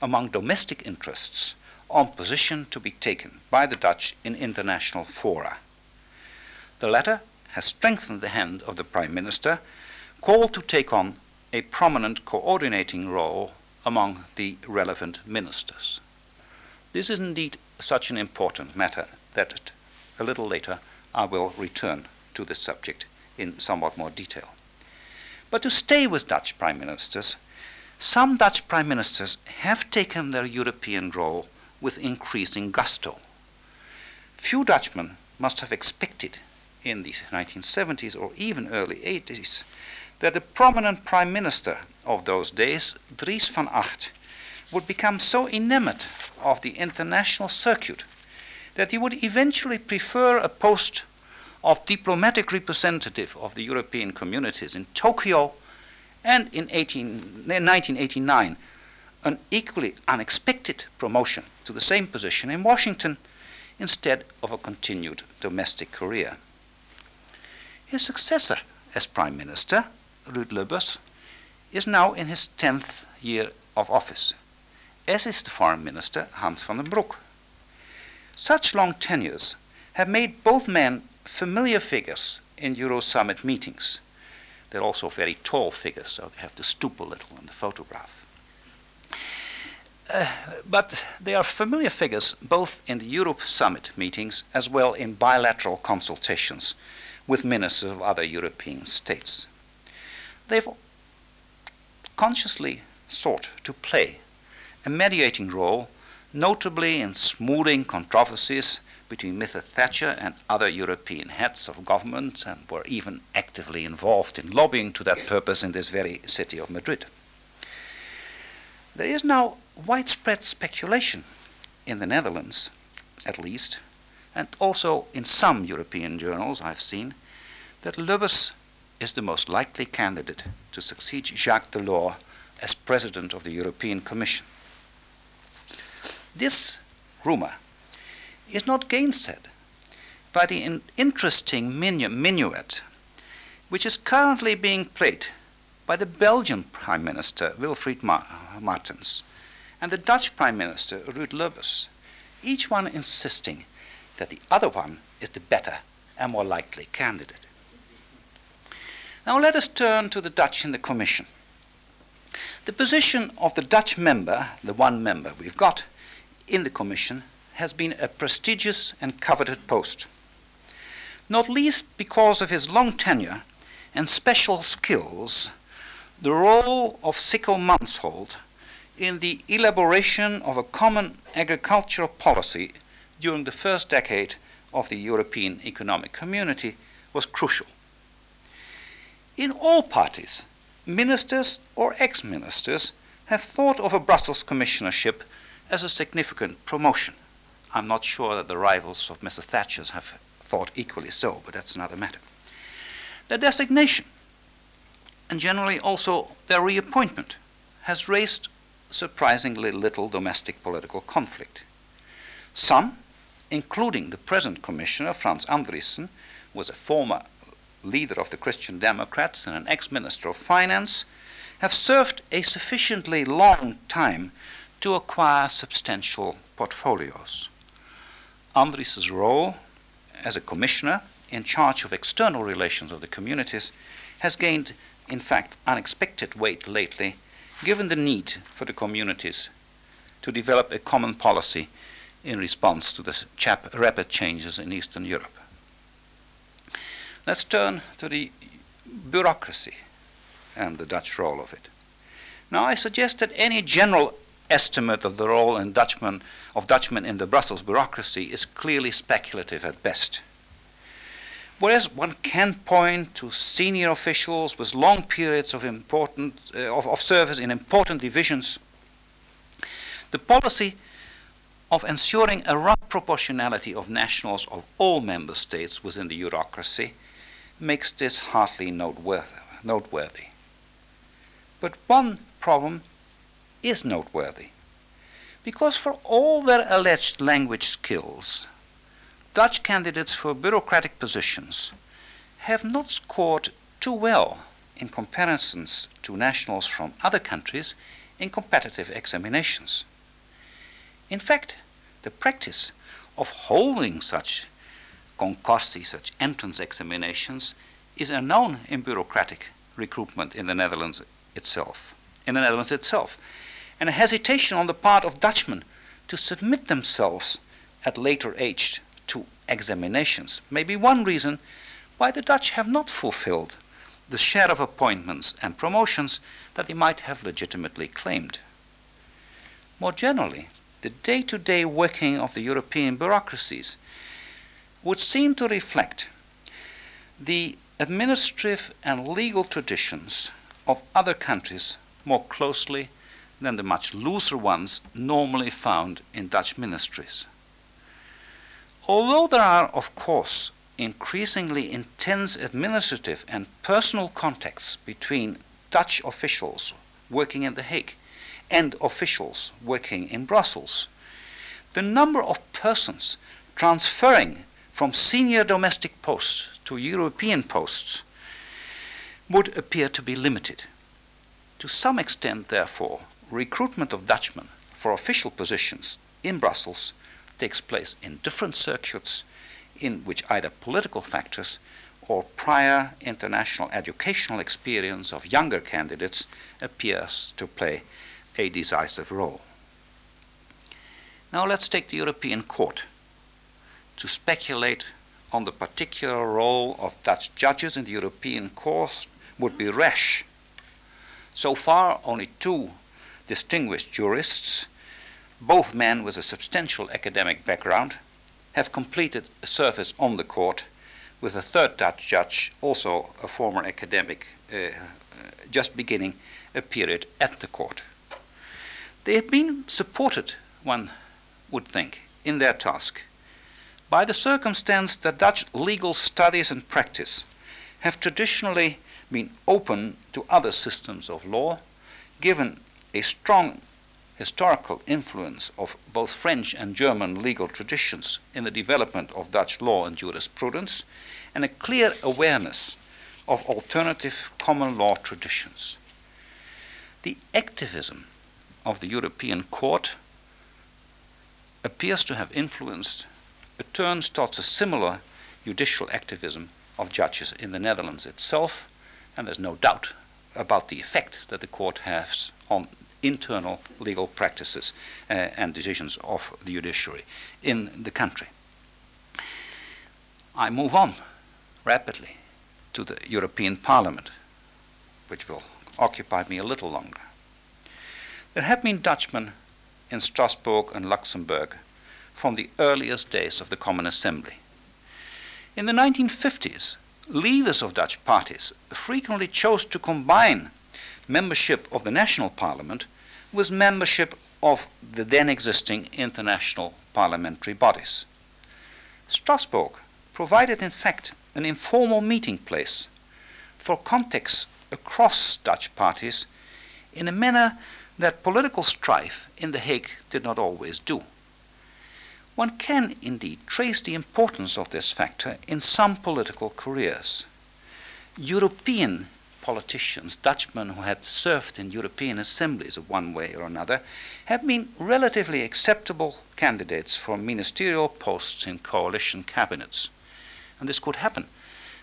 Speaker 1: among domestic interests on position to be taken by the Dutch in international fora. The latter has strengthened the hand of the Prime Minister, called to take on a prominent coordinating role among the relevant ministers. This is indeed such an important matter that a little later I will return to this subject in somewhat more detail. But to stay with Dutch prime ministers, some Dutch prime ministers have taken their European role with increasing gusto. Few Dutchmen must have expected in the 1970s or even early 80s that the prominent prime minister of those days, Dries van Agt, would become so enamored of the international circuit that he would eventually prefer a post of diplomatic representative of the European communities in Tokyo and in, 18, in 1989, an equally unexpected promotion to the same position in Washington instead of a continued domestic career. His successor as Prime Minister, Ruud Lubbers, is now in his 10th year of office, as is the Foreign Minister Hans van den Broek. Such long tenures have made both men familiar figures in Euro summit meetings they're also very tall figures, so they have to stoop a little in the photograph. Uh, but they are familiar figures both in the Europe summit meetings as well in bilateral consultations with ministers of other European states. They've consciously sought to play a mediating role, notably in smoothing controversies between Mr. Thatcher and other European heads of government and were even actively involved in lobbying to that purpose in this very city of Madrid. There is now widespread speculation in the Netherlands, at least, and also in some European journals I've seen, that Lubbers is the most likely candidate to succeed Jacques Delors as president of the European Commission. This rumor is not gainsaid by the in interesting minu minuet which is currently being played by the Belgian Prime Minister Wilfried Ma Martens and the Dutch Prime Minister Ruud Lubbers, each one insisting that the other one is the better and more likely candidate. Now let us turn to the Dutch in the Commission. The position of the Dutch member, the one member we've got in the Commission, has been a prestigious and coveted post, not least because of his long tenure and special skills, the role of Sicco Mansholt in the elaboration of a common agricultural policy during the first decade of the European Economic Community was crucial. In all parties, ministers or ex ministers have thought of a Brussels commissionership as a significant promotion. I'm not sure that the rivals of Mr. Thatcher's have thought equally so, but that's another matter. Their designation, and generally also their reappointment, has raised surprisingly little domestic political conflict. Some, including the present Commissioner, Frans Andriessen, who was a former leader of the Christian Democrats and an ex Minister of Finance, have served a sufficiently long time to acquire substantial portfolios. Andriessen's role as a commissioner in charge of external relations of the communities has gained, in fact, unexpected weight lately, given the need for the communities to develop a common policy in response to the rapid changes in Eastern Europe. Let's turn to the bureaucracy and the Dutch role of it. Now, I suggest that any general estimate of the role in Dutchman, of Dutchmen in the Brussels bureaucracy is clearly speculative at best. Whereas one can point to senior officials with long periods of, important, uh, of, of service in important divisions, the policy of ensuring a rough proportionality of nationals of all member states within the bureaucracy makes this hardly noteworthy. But one problem is noteworthy. Because for all their alleged language skills, Dutch candidates for bureaucratic positions have not scored too well in comparisons to nationals from other countries in competitive examinations. In fact, the practice of holding such concorsi, such entrance examinations, is unknown in bureaucratic recruitment in the Netherlands itself. In the Netherlands itself, and a hesitation on the part of Dutchmen to submit themselves at later age to examinations may be one reason why the Dutch have not fulfilled the share of appointments and promotions that they might have legitimately claimed. More generally, the day to day working of the European bureaucracies would seem to reflect the administrative and legal traditions of other countries more closely than the much looser ones normally found in Dutch ministries. Although there are, of course, increasingly intense administrative and personal contacts between Dutch officials working in The Hague and officials working in Brussels, the number of persons transferring from senior domestic posts to European posts would appear to be limited. To some extent, therefore, recruitment of Dutchmen for official positions in Brussels takes place in different circuits in which either political factors or prior international educational experience of younger candidates appears to play a decisive role. Now let's take the European Court to speculate on the particular role of Dutch judges in the European Court would be rash. So far, only two distinguished jurists, both men with a substantial academic background, have completed a service on the court, with a third Dutch judge, also a former academic, uh, uh, just beginning a period at the court. They have been supported, one would think, in their task by the circumstance that Dutch legal studies and practice have traditionally been open to other systems of law, given a strong historical influence of both French and German legal traditions in the development of Dutch law and jurisprudence, and a clear awareness of alternative common law traditions. The activism of the European Court appears to have influenced a turn towards a similar judicial activism of judges in the Netherlands itself, and there's no doubt about the effect that the court has on internal legal practices uh, and decisions of the judiciary in the country. I move on rapidly to the European Parliament, which will occupy me a little longer. There have been Dutchmen in Strasbourg and Luxembourg from the earliest days of the Common Assembly. In the 1950s, leaders of Dutch parties frequently chose to combine membership of the national parliament was membership of the then existing international parliamentary bodies. Strasbourg provided, in fact, an informal meeting place for contacts across Dutch parties in a manner that political strife in The Hague did not always do. One can indeed trace the importance of this factor in some political careers. European politicians, Dutchmen who had served in European assemblies of one way or another, have been relatively acceptable candidates for ministerial posts in coalition cabinets. And this could happen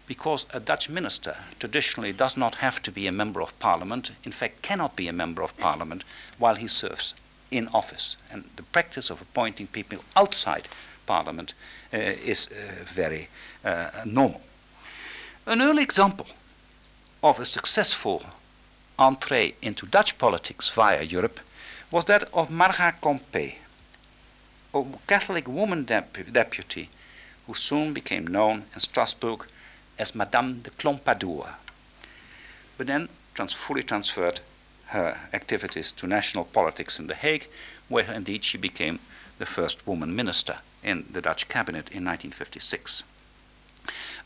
Speaker 1: because a Dutch minister traditionally does not have to be a member of parliament, in fact, cannot be a member of parliament while he serves in office. And the practice of appointing people outside parliament uh, is uh, very uh, normal. An early example of a successful entree into Dutch politics via Europe was that of Marga Klompé, a Catholic woman dep- deputy who soon became known in Strasbourg as Madame de Clompadour, but then trans- fully transferred her activities to national politics in The Hague, where indeed she became the first woman minister in the Dutch cabinet in 1956.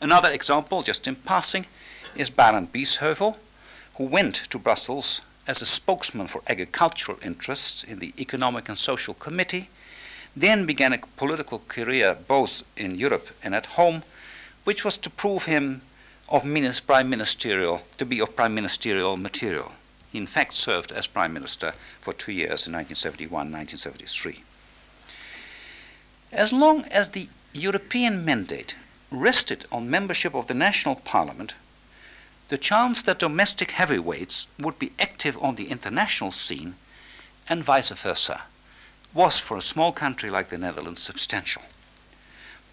Speaker 1: Another example, just in passing, is Barend Biesheuvel, who went to Brussels as a spokesman for agricultural interests in the Economic and Social Committee, then began a political career both in Europe and at home, which was to prove him of prime ministerial to be of prime ministerial material. He, in fact, served as Prime Minister for two years in 1971 1973. As long as the European mandate rested on membership of the national parliament, the chance that domestic heavyweights would be active on the international scene and vice versa was for a small country like the Netherlands substantial.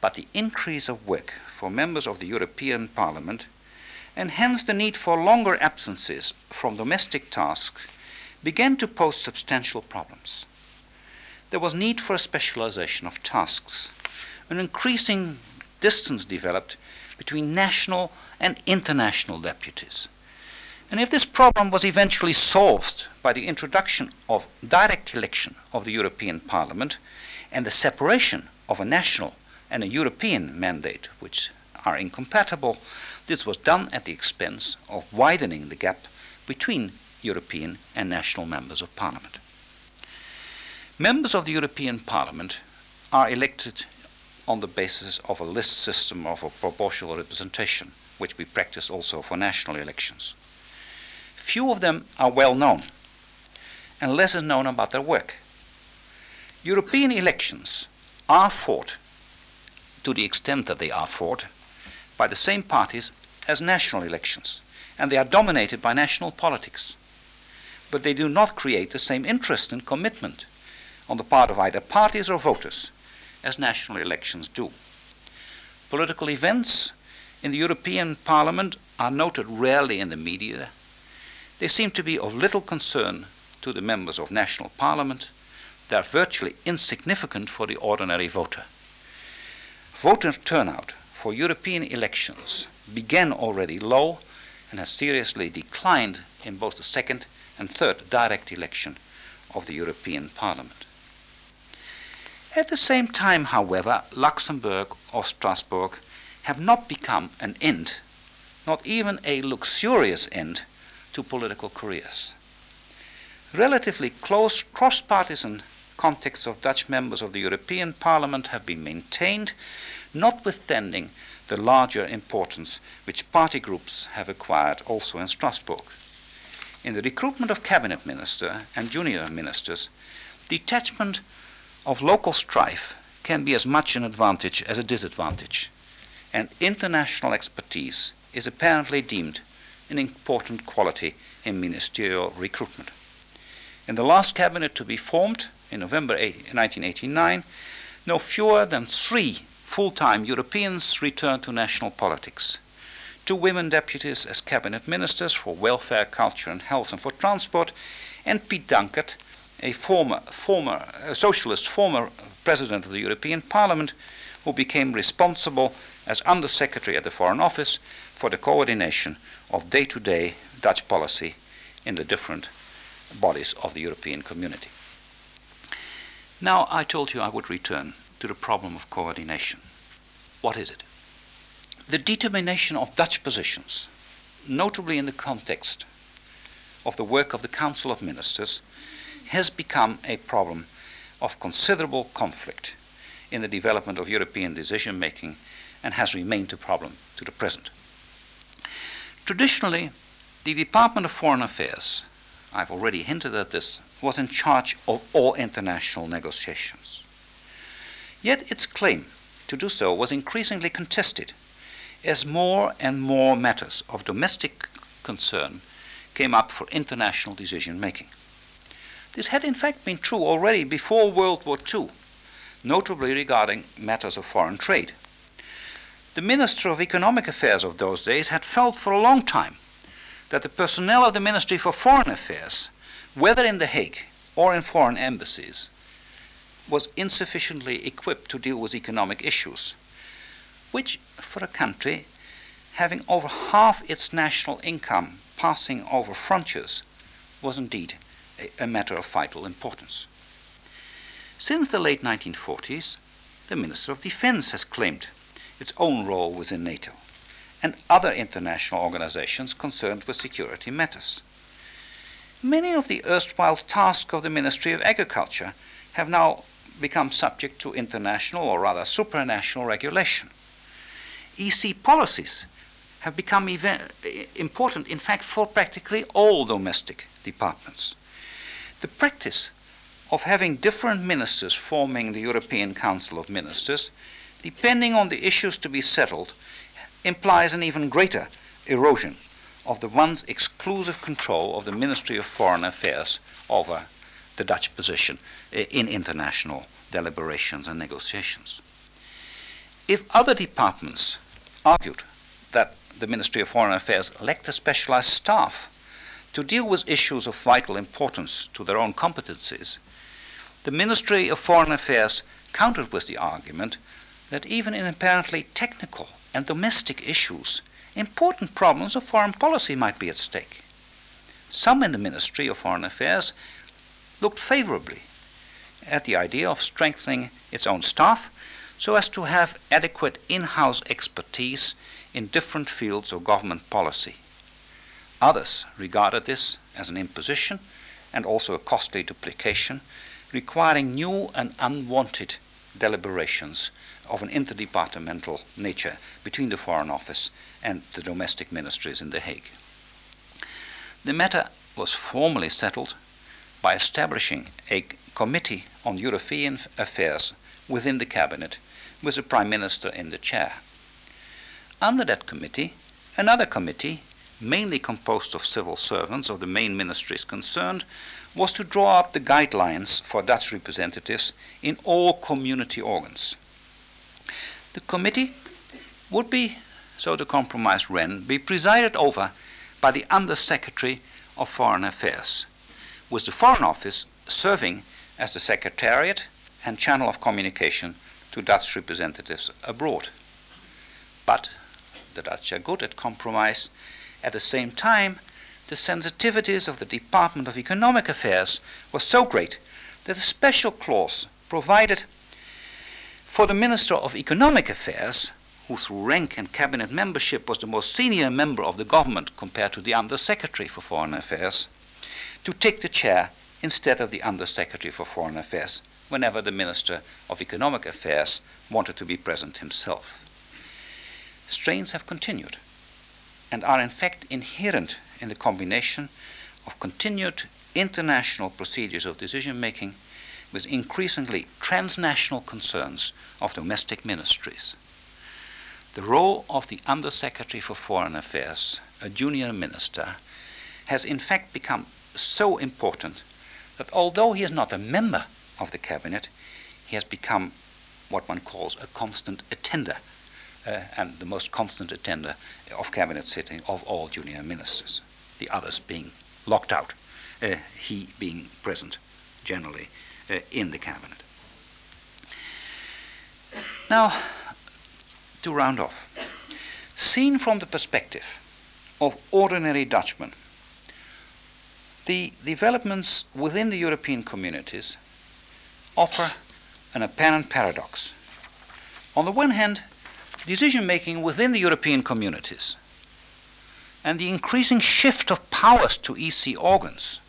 Speaker 1: But the increase of work for members of the European Parliament and hence the need for longer absences from domestic tasks began to pose substantial problems. There was need for a specialization of tasks. An increasing distance developed between national and international deputies. And if this problem was eventually solved by the introduction of direct election of the European Parliament and the separation of a national and a European mandate, which are incompatible, this was done at the expense of widening the gap between European and national members of parliament. Members of the European Parliament are elected on the basis of a list system of a proportional representation, which we practice also for national elections. Few of them are well known, and less is known about their work. European elections are fought, to the extent that they are fought, by the same parties as national elections, and they are dominated by national politics. But they do not create the same interest and commitment on the part of either parties or voters as national elections do. Political events in the European Parliament are noted rarely in the media. They seem to be of little concern to the members of national parliament. They are virtually insignificant for the ordinary voter. Voter turnout for European elections began already low and has seriously declined in both the second and third direct election of the European Parliament. At the same time, however, Luxembourg or Strasbourg have not become an end, not even a luxurious end, to political careers. relatively close cross partisan contacts of Dutch members of the European Parliament have been maintained, notwithstanding the larger importance which party groups have acquired also in Strasbourg. In the recruitment of cabinet minister and junior ministers, detachment of local strife can be as much an advantage as a disadvantage, and international expertise is apparently deemed an important quality in ministerial recruitment. In the last cabinet to be formed in November 1989, no fewer than three full time Europeans returned to national politics. Two women deputies as cabinet ministers for welfare, culture, and health, and for transport, and Piet Dankert, a former, former a socialist former president of the European Parliament, who became responsible as Under Secretary at the Foreign Office for the coordination of day to day Dutch policy in the different bodies of the European community. Now, I told you I would return to the problem of coordination. What is it? The determination of Dutch positions, notably in the context of the work of the Council of Ministers, has become a problem of considerable conflict in the development of European decision making and has remained a problem to the present. Traditionally, the Department of Foreign Affairs, I've already hinted at this, was in charge of all international negotiations. Yet its claim to do so was increasingly contested as more and more matters of domestic concern came up for international decision making. This had in fact been true already before World War II, notably regarding matters of foreign trade. The Minister of Economic Affairs of those days had felt for a long time that the personnel of the Ministry for Foreign Affairs, whether in The Hague or in foreign embassies, was insufficiently equipped to deal with economic issues, which, for a country having over half its national income passing over frontiers, was indeed a, a matter of vital importance. Since the late 1940s, the Minister of Defense has claimed its own role within NATO and other international organizations concerned with security matters. Many of the erstwhile tasks of the Ministry of Agriculture have now become subject to international or rather supranational regulation. EC policies have become important, in fact, for practically all domestic departments. The practice of having different ministers forming the European Council of Ministers, depending on the issues to be settled, implies an even greater erosion of the once exclusive control of the Ministry of Foreign Affairs over the Dutch position eh, in international deliberations and negotiations. If other departments argued that the Ministry of Foreign Affairs lacked a specialized staff to deal with issues of vital importance to their own competencies, the Ministry of Foreign Affairs countered with the argument that even in apparently technical and domestic issues, important problems of foreign policy might be at stake. Some in the Ministry of Foreign Affairs looked favorably at the idea of strengthening its own staff so as to have adequate in house expertise in different fields of government policy. Others regarded this as an imposition and also a costly duplication, requiring new and unwanted deliberations of an interdepartmental nature between the Foreign Office and the domestic ministries in The Hague. The matter was formally settled by establishing a committee on European affairs within the cabinet with the Prime Minister in the chair. Under that committee, another committee mainly composed of civil servants of the main ministries concerned, was to draw up the guidelines for Dutch representatives in all community organs. The committee would be, so the compromise ran, be presided over by the Under Secretary of Foreign Affairs, with the Foreign Office serving as the secretariat and channel of communication to Dutch representatives abroad. But the Dutch are good at compromise at the same time, the sensitivities of the Department of Economic Affairs were so great that a special clause provided for the Minister of Economic Affairs, who through rank and cabinet membership was the most senior member of the government compared to the Under Secretary for Foreign Affairs, to take the chair instead of the Undersecretary for Foreign Affairs whenever the Minister of Economic Affairs wanted to be present himself. Strains have continued and are in fact inherent in the combination of continued international procedures of decision making with increasingly transnational concerns of domestic ministries. The role of the Undersecretary for Foreign Affairs, a junior minister, has in fact become so important that although he is not a member of the cabinet, he has become what one calls a constant attender, uh, and the most constant attender of cabinet sitting of all junior ministers, the others being locked out, uh, he being present generally uh, in the cabinet. Now, to round off, seen from the perspective of ordinary Dutchmen, the developments within the European communities offer an apparent paradox. On the one hand, decision making within the European communities and the increasing shift of powers to EC organs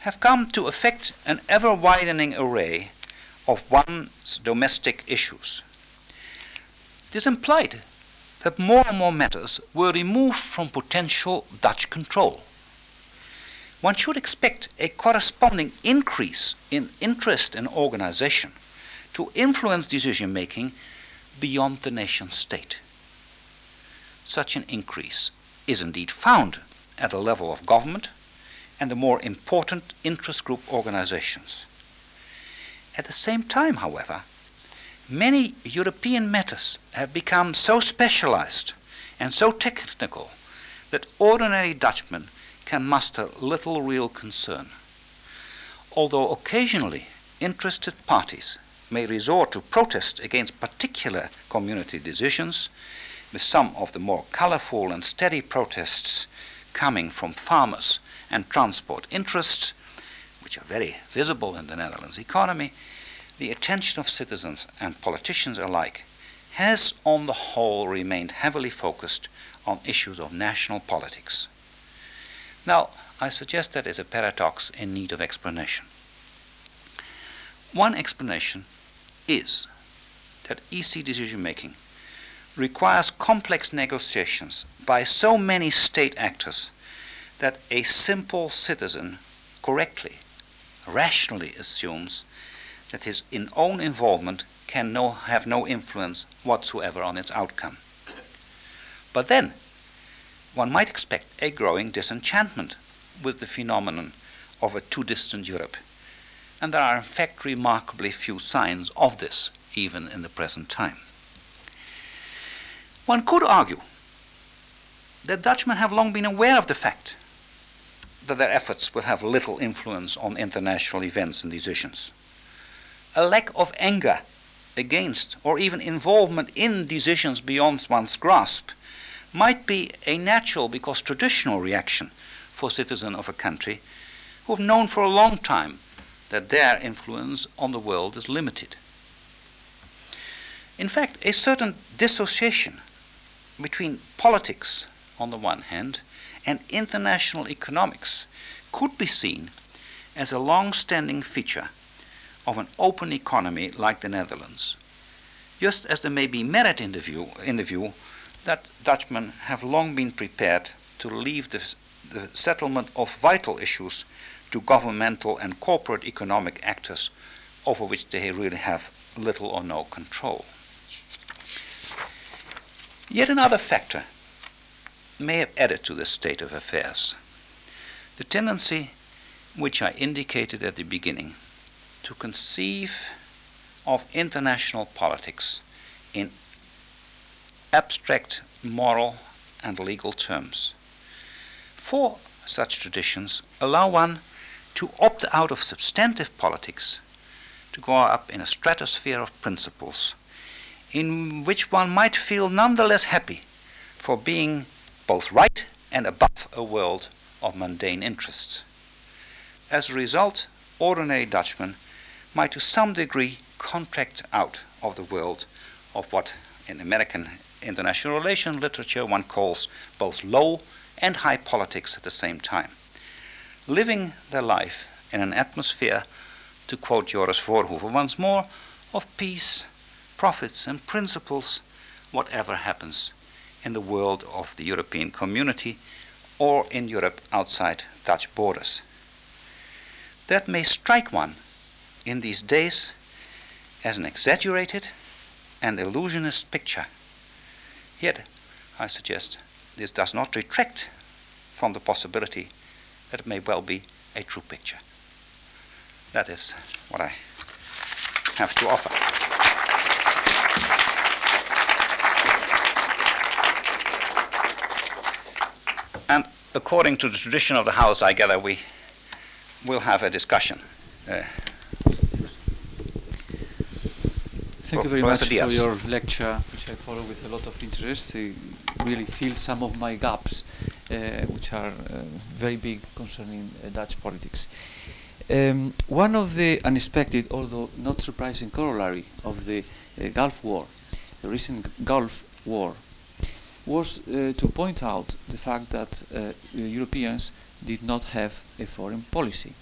Speaker 1: have come to affect an ever widening array of one's domestic issues. This implied that more and more matters were removed from potential Dutch control. One should expect a corresponding increase in interest in organization to influence decision making beyond the nation state. Such an increase is indeed found at the level of government and the more important interest group organizations. At the same time, however, many European matters have become so specialized and so technical that ordinary Dutchmen can muster little real concern. Although occasionally interested parties may resort to protest against particular community decisions, with some of the more colorful and steady protests coming from farmers and transport interests, which are very visible in the Netherlands economy, the attention of citizens and politicians alike has, on the whole, remained heavily focused on issues of national politics. Now, I suggest that is a paradox in need of explanation. One explanation is that EC decision making requires complex negotiations by so many state actors that a simple citizen correctly, rationally assumes that his in own involvement can no, have no influence whatsoever on its outcome. But then, one might expect a growing disenchantment with the phenomenon of a too distant Europe. And there are, in fact, remarkably few signs of this, even in the present time. One could argue that Dutchmen have long been aware of the fact that their efforts will have little influence on international events and decisions. A lack of anger against or even involvement in decisions beyond one's grasp might be a natural because traditional reaction for citizens of a country who have known for a long time that their influence on the world is limited. In fact, a certain dissociation between politics on the one hand and international economics could be seen as a long standing feature of an open economy like the Netherlands, just as there may be merit in the view, in the view that Dutchmen have long been prepared to leave the, the settlement of vital issues to governmental and corporate economic actors over which they really have little or no control. Yet another factor may have added to this state of affairs. The tendency, which I indicated at the beginning, to conceive of international politics in abstract moral and legal terms. Four such traditions allow one to opt out of substantive politics to go up in a stratosphere of principles in which one might feel nonetheless happy for being both right and above a world of mundane interests. As a result, ordinary Dutchmen might to some degree contract out of the world of what in American international relation literature one calls both low and high politics at the same time. Living their life in an atmosphere, to quote Joris Voorhoeven once more, of peace, profits, and principles, whatever happens in the world of the European community or in Europe outside Dutch borders. That may strike one in these days as an exaggerated and illusionist picture. Yet, I suggest, this does not retract from the possibility that it may well be a true picture. That is what I have to offer. And according to the tradition of the House, I gather we will have a discussion. Uh,
Speaker 2: Thank you very
Speaker 1: Professor
Speaker 2: much
Speaker 1: Diaz.
Speaker 2: for your lecture, which I follow with a lot of interest. I really feel some of my gaps, which are uh, very big concerning uh, Dutch politics. Um, one of the unexpected, although not surprising, corollary of the uh, Gulf War, the recent Gulf War, was uh, to point out the fact that uh, Europeans did not have a foreign policy,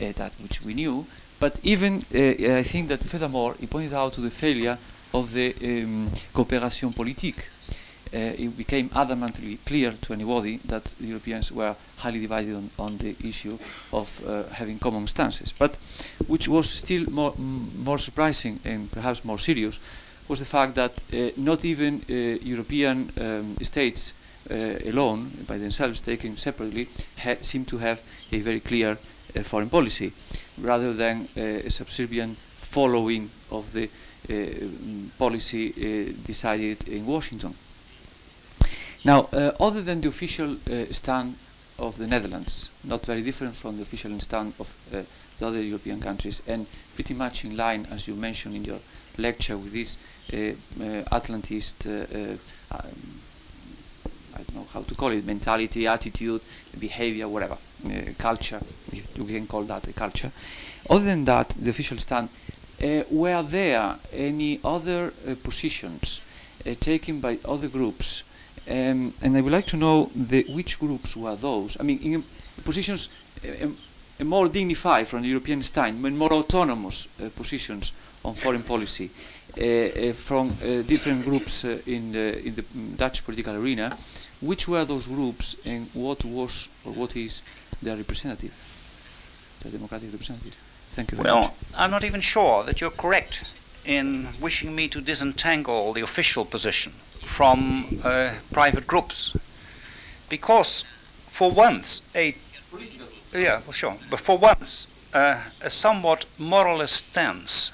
Speaker 2: uh, that which we knew, but even, uh, I think that furthermore, he pointed out to the failure of the um, coopération politique. Uh, it became adamantly clear to anybody that Europeans were highly divided on, on the issue of uh, having common stances. But which was still more, more surprising and perhaps more serious was the fact that uh, not even European um, states alone, by themselves, taken separately, seem to have a very clear uh, foreign policy, rather than uh, a subservient following of the uh, policy decided in Washington. Now, uh, other than the official uh, stand of the Netherlands, not very different from the official stand of uh, the other European countries, and pretty much in line, as you mentioned in your lecture, with this Atlantist, um, I don't know how to call it, mentality, attitude, behavior, whatever, uh, culture, if you can call that a culture. Other than that, the official stand, uh, were there any other uh, positions taken by other groups? Um, and I would like to know the, which groups were those. I mean, in positions uh, um, uh, more dignified from the European stand, but more autonomous uh, positions on foreign policy uh, uh, from uh, different groups uh, in, the, in the Dutch political arena. Which were those groups and what was or what is their representative, their democratic representative? Thank you very
Speaker 1: Well,
Speaker 2: much.
Speaker 1: Well, I'm not even sure that you're correct in wishing me to disentangle the official position from uh, private groups. Because for once, a. Yeah, well, sure. But for once, uh, a somewhat moralist stance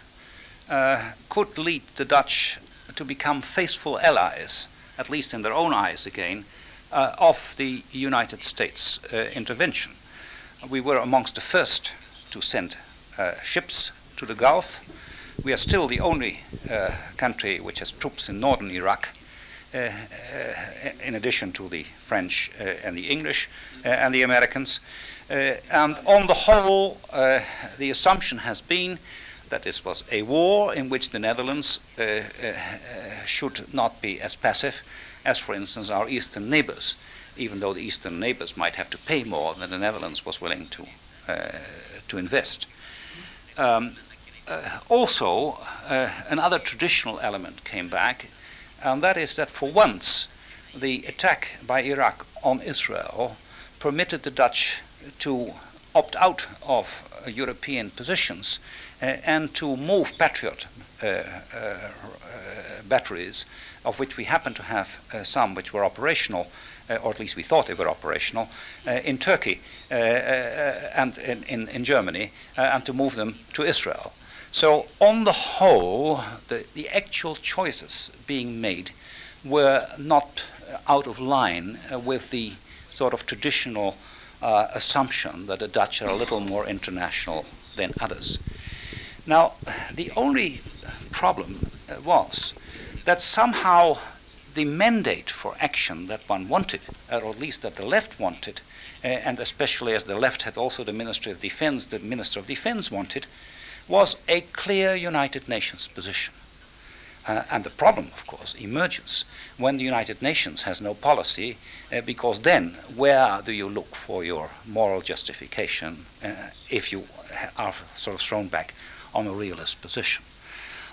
Speaker 1: uh, could lead the Dutch to become faithful allies, at least in their own eyes again, uh, of the United States uh, intervention. We were amongst the first to send uh, ships to the Gulf. We are still the only country which has troops in northern Iraq, in addition to the French uh, and the English uh, and the Americans. Uh, and on the whole, uh, the assumption has been that this was a war in which the Netherlands uh, uh, uh, should not be as passive as, for instance, our eastern neighbors, even though the eastern neighbors might have to pay more than the Netherlands was willing to, uh, to invest. Um, uh, also, uh, another traditional element came back, and that is that for once the attack by Iraq on Israel permitted the Dutch to opt out of uh, European positions uh, and to move Patriot uh, uh, uh, batteries, of which we happen to have uh, some which were operational, or at least we thought they were operational, in Turkey and in, in, in Germany, and to move them to Israel. So, on the whole, the, the actual choices being made were not uh, out of line uh, with the sort of traditional uh, assumption that the Dutch are a little more international than others. Now, the only problem uh, was that somehow the mandate for action that one wanted, or at least that the left wanted, uh, and especially as the left had also the Ministry of Defense, the Minister of Defense wanted, was a clear United Nations position. Uh, and the problem, of course, emerges when the United Nations has no policy, uh, because then where do you look for your moral justification uh, if you are sort of thrown back on a realist position?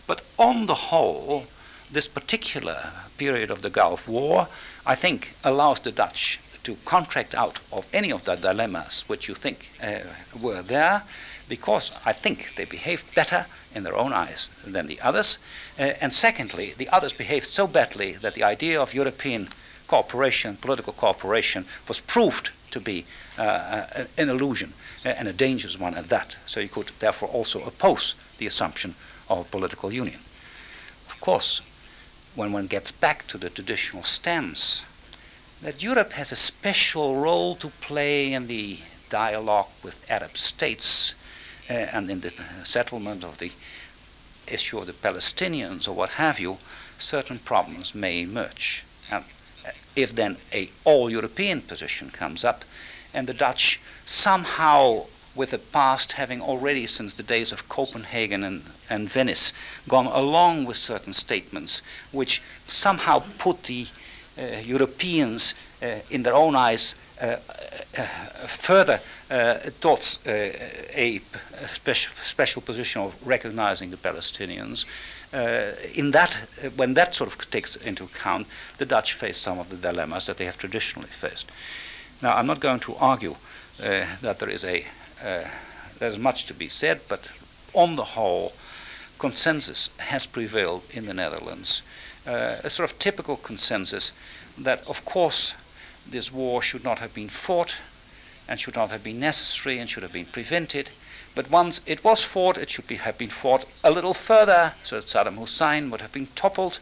Speaker 1: But on the whole, this particular period of the Gulf War, I think, allows the Dutch to contract out of any of the dilemmas which you think uh, were there, because I think they behaved better in their own eyes than the others. Uh, and secondly, the others behaved so badly that the idea of European cooperation, political cooperation, was proved to be uh, an illusion uh, and a dangerous one at that. So you could therefore also oppose the assumption of political union. Of course, when one gets back to the traditional stance, that Europe has a special role to play in the dialogue with Arab states and in the settlement of the issue of the Palestinians or what have you, certain problems may emerge. And uh, if then a all-European position comes up, and the Dutch somehow with the past having already since the days of Copenhagen and, and Venice gone along with certain statements which somehow put the uh, Europeans uh, in their own eyes uh, uh, further uh, towards a special, special position of recognizing the Palestinians. in that, when that sort of takes into account, the Dutch face some of the dilemmas that they have traditionally faced. Now, I'm not going to argue that there is a there's much to be said, but on the whole, consensus has prevailed in the Netherlands. Uh, a sort of typical consensus that, of course, this war should not have been fought and should not have been necessary and should have been prevented. But once it was fought, it should be, have been fought a little further so that Saddam Hussein would have been toppled.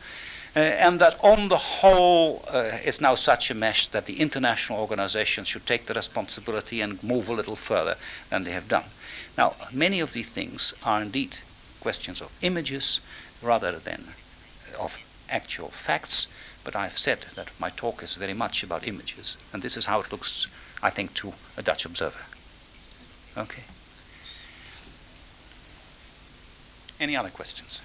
Speaker 1: Uh, and that on the whole uh, is now such a mess that the international organizations should take the responsibility and move a little further than they have done. Now, many of these things are indeed questions of images rather than of actual facts. But I've said that my talk is very much about images, and this is how it looks, I think, to a Dutch observer. Okay. Any other questions?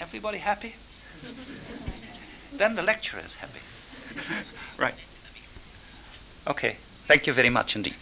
Speaker 1: Everybody happy? [LAUGHS] then the lecturer is happy. [LAUGHS] right. Okay. Thank you very much indeed.